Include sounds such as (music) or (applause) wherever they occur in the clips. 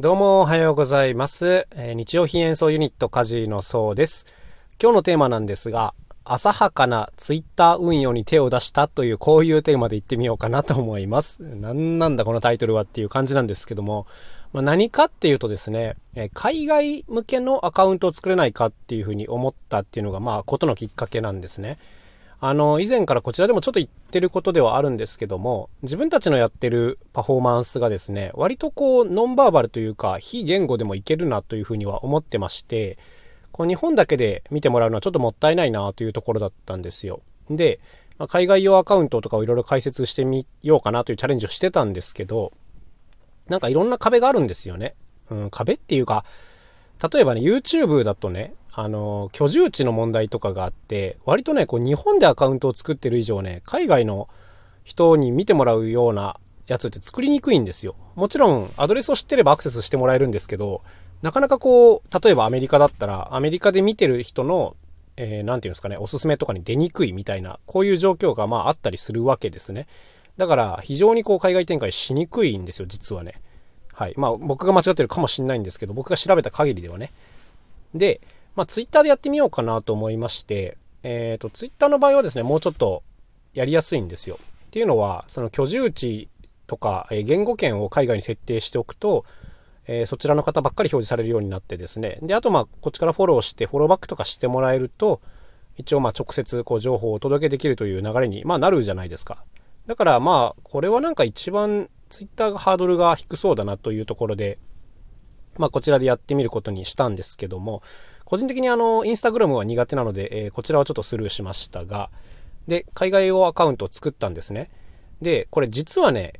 どうもおはようございます。えー日用品演奏ユニットカジのそうです。今日のテーマなんですが、浅はかなツイッター運用に手を出したというこういうテーマで言ってみようかなと思います。なんなんだこのタイトルはっていう感じなんですけども、まあ、何かっていうとですね、え海外向けのアカウントを作れないかっていうふうに思ったっていうのがまあことのきっかけなんですね。あの、以前からこちらでもちょっと言ってることではあるんですけども、自分たちのやってるパフォーマンスがですね、割とこう、ノンバーバルというか、非言語でもいけるなというふうには思ってまして、こう日本だけで見てもらうのはちょっともったいないなというところだったんですよ。で、まあ海外用アカウントとかをいろいろ解説してみようかなというチャレンジをしてたんですけど、なんかいろんな壁があるんですよね。うん、壁っていうか、例えばね、YouTube だとね、あの、居住地の問題とかがあって、割とね、こう、日本でアカウントを作ってる以上ね、海外の人に見てもらうようなやつって作りにくいんですよ。もちろん、アドレスを知ってればアクセスしてもらえるんですけど、なかなかこう、例えばアメリカだったら、アメリカで見てる人の、えーなんていうんですかね、おすすめとかに出にくいみたいな、こういう状況がまああったりするわけですね。だから、非常にこう、海外展開しにくいんですよ、実はね。はい。まあ、僕が間違ってるかもしれないんですけど、僕が調べた限りではね。で、まあ、ツイッターでやってみようかなと思いまして、えっ、と、ツイッターの場合はですね、もうちょっとやりやすいんですよ。っていうのは、その居住地とか、え言語圏を海外に設定しておくと、えーそちらの方ばっかり表示されるようになってですね。で、あとまあ、こっちからフォローして、フォローバックとかしてもらえると、一応まあ、直接こう情報をお届けできるという流れに、まあ、なるじゃないですか。だからまあ、これはなんか一番ツイッターがハードルが低そうだなというところで、まあこちらでやってみることにしたんですけども、個人的にあの、インスタグラムは苦手なので、えーこちらはちょっとスルーしましたが、で、海外用アカウントを作ったんですね。で、これ実はね、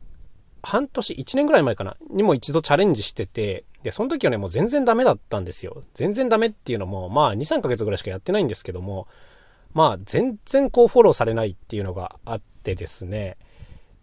半年、1年ぐらい前かな、にも一度チャレンジしてて、で、その時はね、もう全然ダメだったんですよ。全然ダメっていうのも、まあ2、3ヶ月ぐらいしかやってないんですけども、まあ全然こうフォローされないっていうのがあってですね、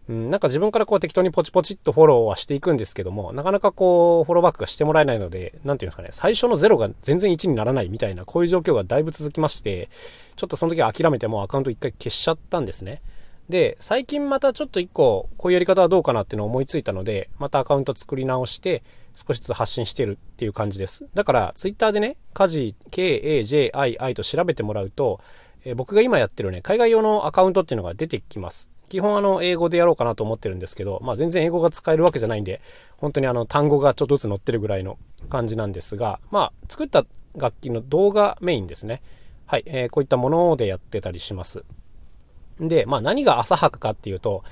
うん、なんか自分からこう適当にポチポチっとフォローはしていくんですけども、なかなかこう、フォローバックがしてもらえないので、なんていうんですかね、最初のゼロが全然1にならないみたいな、こういう状況がだいぶ続きまして、ちょっとその時は諦めてもうアカウント一回消しちゃったんですね。で、最近またちょっと一個、こういうやり方はどうかなっていうのを思いついたので、またアカウント作り直して、少しずつ発信してるっていう感じです。だから、ツイッターでね、カジ、K-A-J-I-I と調べてもらうと、え僕が今やってるね、海外用のアカウントっていうのが出てきます。基本あの、英語でやろうかなと思ってるんですけど、まあ全然英語が使えるわけじゃないんで、本当にあの、単語がちょっとずつ載ってるぐらいの感じなんですが、まあ、作った楽器の動画メインですね。はい、えーこういったものでやってたりします。で、まあ何が浅はかかっていうと、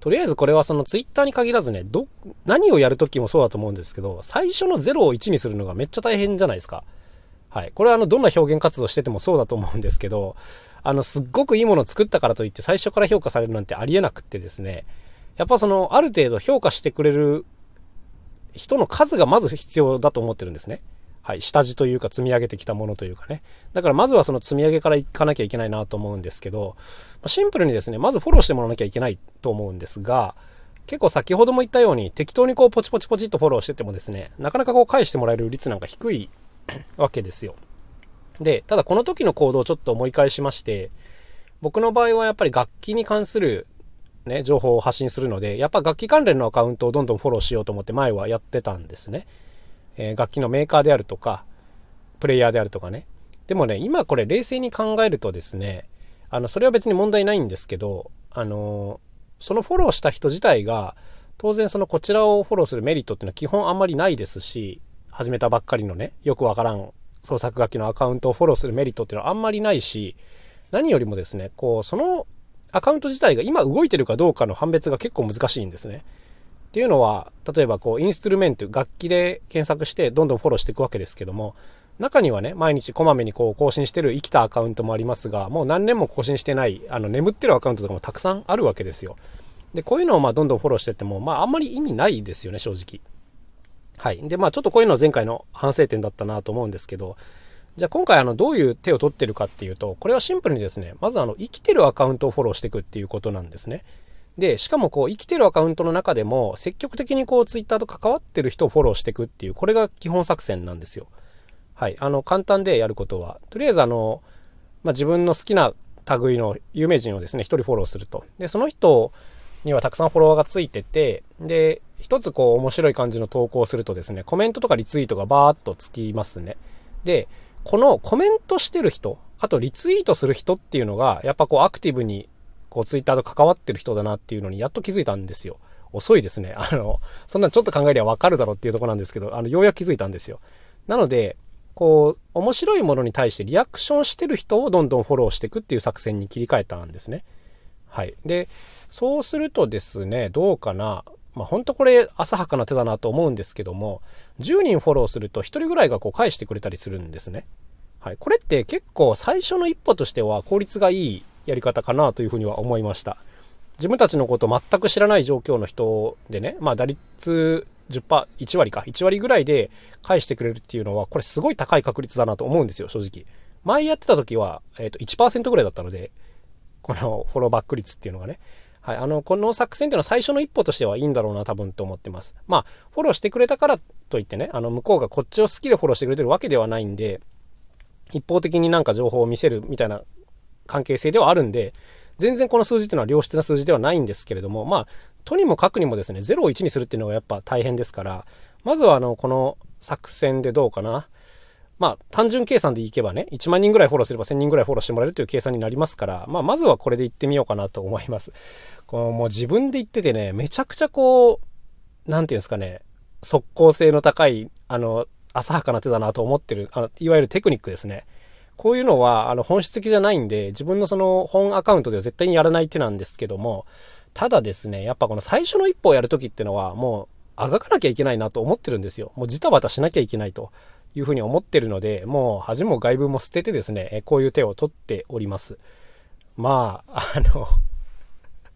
とりあえずこれはそのツイッターに限らずね、ど、何をやるときもそうだと思うんですけど、最初の0を1にするのがめっちゃ大変じゃないですか。はい。これはあの、どんな表現活動しててもそうだと思うんですけど、あの、すっごくいいものを作ったからといって最初から評価されるなんてありえなくってですね、やっぱその、ある程度評価してくれる人の数がまず必要だと思ってるんですね。はい。下地というか積み上げてきたものというかね。だからまずはその積み上げからいかなきゃいけないなと思うんですけど、シンプルにですね、まずフォローしてもらわなきゃいけないと思うんですが、結構先ほども言ったように適当にこうポチポチポチっとフォローしててもですね、なかなかこう返してもらえる率なんか低いわけですよ。で、ただこの時の行動をちょっと思い返しまして、僕の場合はやっぱり楽器に関するね、情報を発信するので、やっぱ楽器関連のアカウントをどんどんフォローしようと思って前はやってたんですね。えー楽器のメーカーであるとか、プレイヤーであるとかね。でもね、今これ冷静に考えるとですね、あの、それは別に問題ないんですけど、あのーそのフォローした人自体が、当然そのこちらをフォローするメリットっていうのは基本あんまりないですし、始めたばっかりのね、よくわからん創作楽器のアカウントをフォローするメリットっていうのはあんまりないし、何よりもですね、こう、そのアカウント自体が今動いてるかどうかの判別が結構難しいんですね。っていうのは、例えばこう、インストゥルメント、楽器で検索してどんどんフォローしていくわけですけども、中にはね、毎日こまめにこう更新してる生きたアカウントもありますが、もう何年も更新してない、あの、眠ってるアカウントとかもたくさんあるわけですよ。で、こういうのをまあどんどんフォローしてても、まああんまり意味ないですよね、正直。はい。で、まあちょっとこういうのは前回の反省点だったなと思うんですけど、じゃあ今回あのどういう手を取ってるかっていうと、これはシンプルにですね、まずあの生きてるアカウントをフォローしていくっていうことなんですね。で、しかもこう生きてるアカウントの中でも積極的にこうツイッターと関わってる人をフォローしていくっていう、これが基本作戦なんですよ。はい。あの簡単でやることは、とりあえずあの、まあ、自分の好きな類の有名人をですね、一人フォローすると。で、その人にはたくさんフォロワーがついてて、で、一つこう面白い感じの投稿をするとですね、コメントとかリツイートがバーっとつきますね。で、このコメントしてる人、あとリツイートする人っていうのが、やっぱこうアクティブにこうツイッターと関わってる人だなっていうのにやっと気づいたんですよ。遅いですね。あの、そんなちょっと考えりゃわかるだろうっていうとこなんですけど、あの、ようやく気づいたんですよ。なので、こう、面白いものに対してリアクションしてる人をどんどんフォローしていくっていう作戦に切り替えたんですね。はい。で、そうするとですね、どうかな。まあ、本当これ浅はかな手だなと思うんですけども、10人フォローすると1人ぐらいがこう返してくれたりするんですね。はい。これって結構最初の一歩としては効率がいいやり方かなというふうには思いました。自分たちのこと全く知らない状況の人でね、まあ打率10%、1割か、1割ぐらいで返してくれるっていうのは、これすごい高い確率だなと思うんですよ、正直。前やってた時は、えっ、ー、と、1%ぐらいだったので、このフォローバック率っていうのがね。はい。あの、この作戦っていうのは最初の一歩としてはいいんだろうな、多分と思ってます。まあ、フォローしてくれたからといってね、あの、向こうがこっちを好きでフォローしてくれてるわけではないんで、一方的になんか情報を見せるみたいな関係性ではあるんで、全然この数字っていうのは良質な数字ではないんですけれども、まあ、とにもかくにもですね、0を1にするっていうのがやっぱ大変ですから、まずはあの、この作戦でどうかな。まあ、単純計算でいけばね、1万人ぐらいフォローすれば1000人ぐらいフォローしてもらえるという計算になりますから、まあ、まずはこれでいってみようかなと思います。このもう自分で言っててね、めちゃくちゃこう、なんていうんですかね、即効性の高い、あの、浅はかな手だなと思ってる、あの、いわゆるテクニックですね。こういうのは、あの、本質的じゃないんで、自分のその本アカウントでは絶対にやらない手なんですけども、ただですね、やっぱこの最初の一歩をやるときってのは、もう、あがかなきゃいけないなと思ってるんですよ。もうジタバタしなきゃいけないというふうに思ってるので、もう恥も外部も捨ててですね、こういう手を取っております。まあ、あの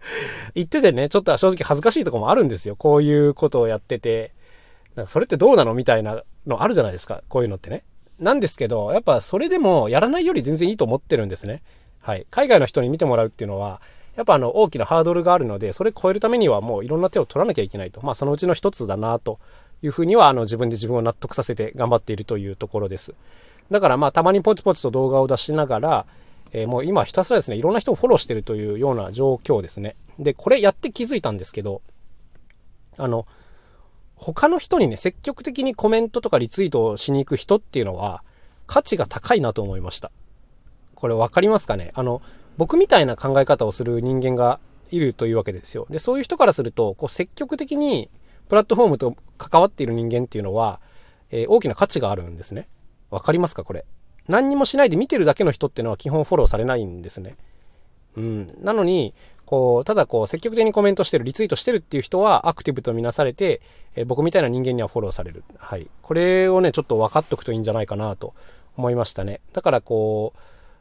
(laughs) 言っててね、ちょっと正直恥ずかしいとこもあるんですよ。こういうことをやってて、なんかそれってどうなのみたいなのあるじゃないですか。こういうのってね。なんですけど、やっぱそれでもやらないより全然いいと思ってるんですね。はい。海外の人に見てもらうっていうのは、やっぱあの大きなハードルがあるので、それ超えるためにはもういろんな手を取らなきゃいけないと。まあそのうちの一つだなというふうにはあの自分で自分を納得させて頑張っているというところです。だからまあたまにポチポチと動画を出しながら、えー、もう今ひたすらですね、いろんな人をフォローしてるというような状況ですね。で、これやって気づいたんですけど、あの、他の人にね、積極的にコメントとかリツイートをしに行く人っていうのは、価値が高いなと思いました。これ分かりますかね？あの、僕みたいな考え方をする人間がいるというわけですよ。で、そういう人からすると、こう積極的にプラットフォームと関わっている人間っていうのは、えー、大きな価値があるんですね。わかりますかこれ。何にもしないで見てるだけの人っていうのは基本フォローされないんですね。うん。なのに、こう、ただこう、積極的にコメントしてる、リツイートしてるっていう人はアクティブとみなされて、えー、僕みたいな人間にはフォローされる。はい。これをね、ちょっと分かっとくといいんじゃないかなと思いましたね。だからこう、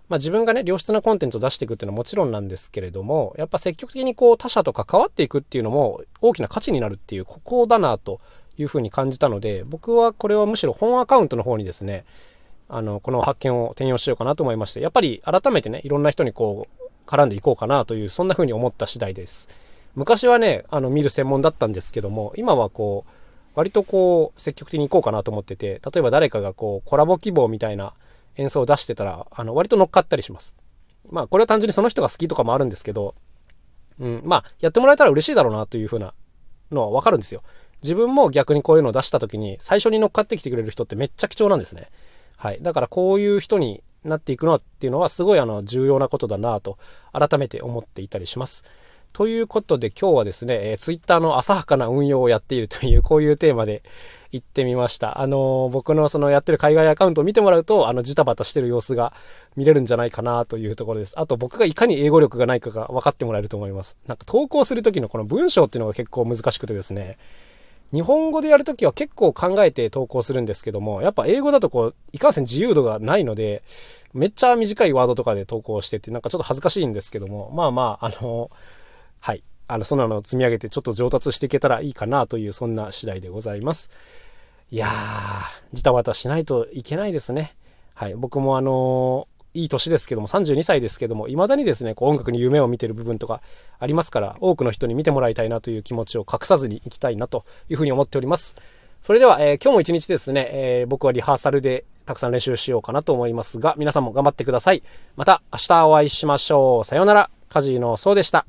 まあ、自分がね、良質なコンテンツを出していくっていうのはもちろんなんですけれども、やっぱ積極的にこう他者と関わっていくっていうのも大きな価値になるっていう、ここだなというふうに感じたので、僕はこれはむしろ本アカウントの方にですね、あの、この発見を転用しようかなと思いまして、やっぱり改めてね、いろんな人にこう、絡んでいこうかなという、そんな風に思った次第です。昔はね、あの、見る専門だったんですけども、今はこう、割とこう、積極的に行こうかなと思ってて、例えば誰かがこう、コラボ希望みたいな演奏を出してたら、あの、割と乗っかったりします。まあ、これは単純にその人が好きとかもあるんですけど、うん、まあ、やってもらえたら嬉しいだろうなというふうなのはわかるんですよ。自分も逆にこういうのを出した時に、最初に乗っかってきてくれる人ってめっちゃ貴重なんですね。はい。だからこういう人になっていくのはっていうのはすごいあの重要なことだなと改めて思っていたりします。ということで今日はですね、えー、Twitter の浅はかな運用をやっているというこういうテーマで行ってみました。あのー、僕のそのやってる海外アカウントを見てもらうと、あの、ジタバタしてる様子が見れるんじゃないかなというところです。あと僕がいかに英語力がないかが分かってもらえると思います。なんか投稿するときのこの文章っていうのが結構難しくてですね、日本語でやるときは結構考えて投稿するんですけども、やっぱ英語だとこう、いかんせん自由度がないので、めっちゃ短いワードとかで投稿してて、なんかちょっと恥ずかしいんですけども、まあまあ、あの、はい。あの、そんなの積み上げてちょっと上達していけたらいいかなという、そんな次第でございます。いやー、ジタバタしないといけないですね。はい。僕もあの、いい年ですけども、32歳ですけども、未だにですね、こう音楽に夢を見てる部分とかありますから、多くの人に見てもらいたいなという気持ちを隠さずにいきたいなというふうに思っております。それでは、えー、今日も一日ですね、えー、僕はリハーサルでたくさん練習しようかなと思いますが、皆さんも頑張ってください。また明日お会いしましょう。さようなら。カジーのそうでした。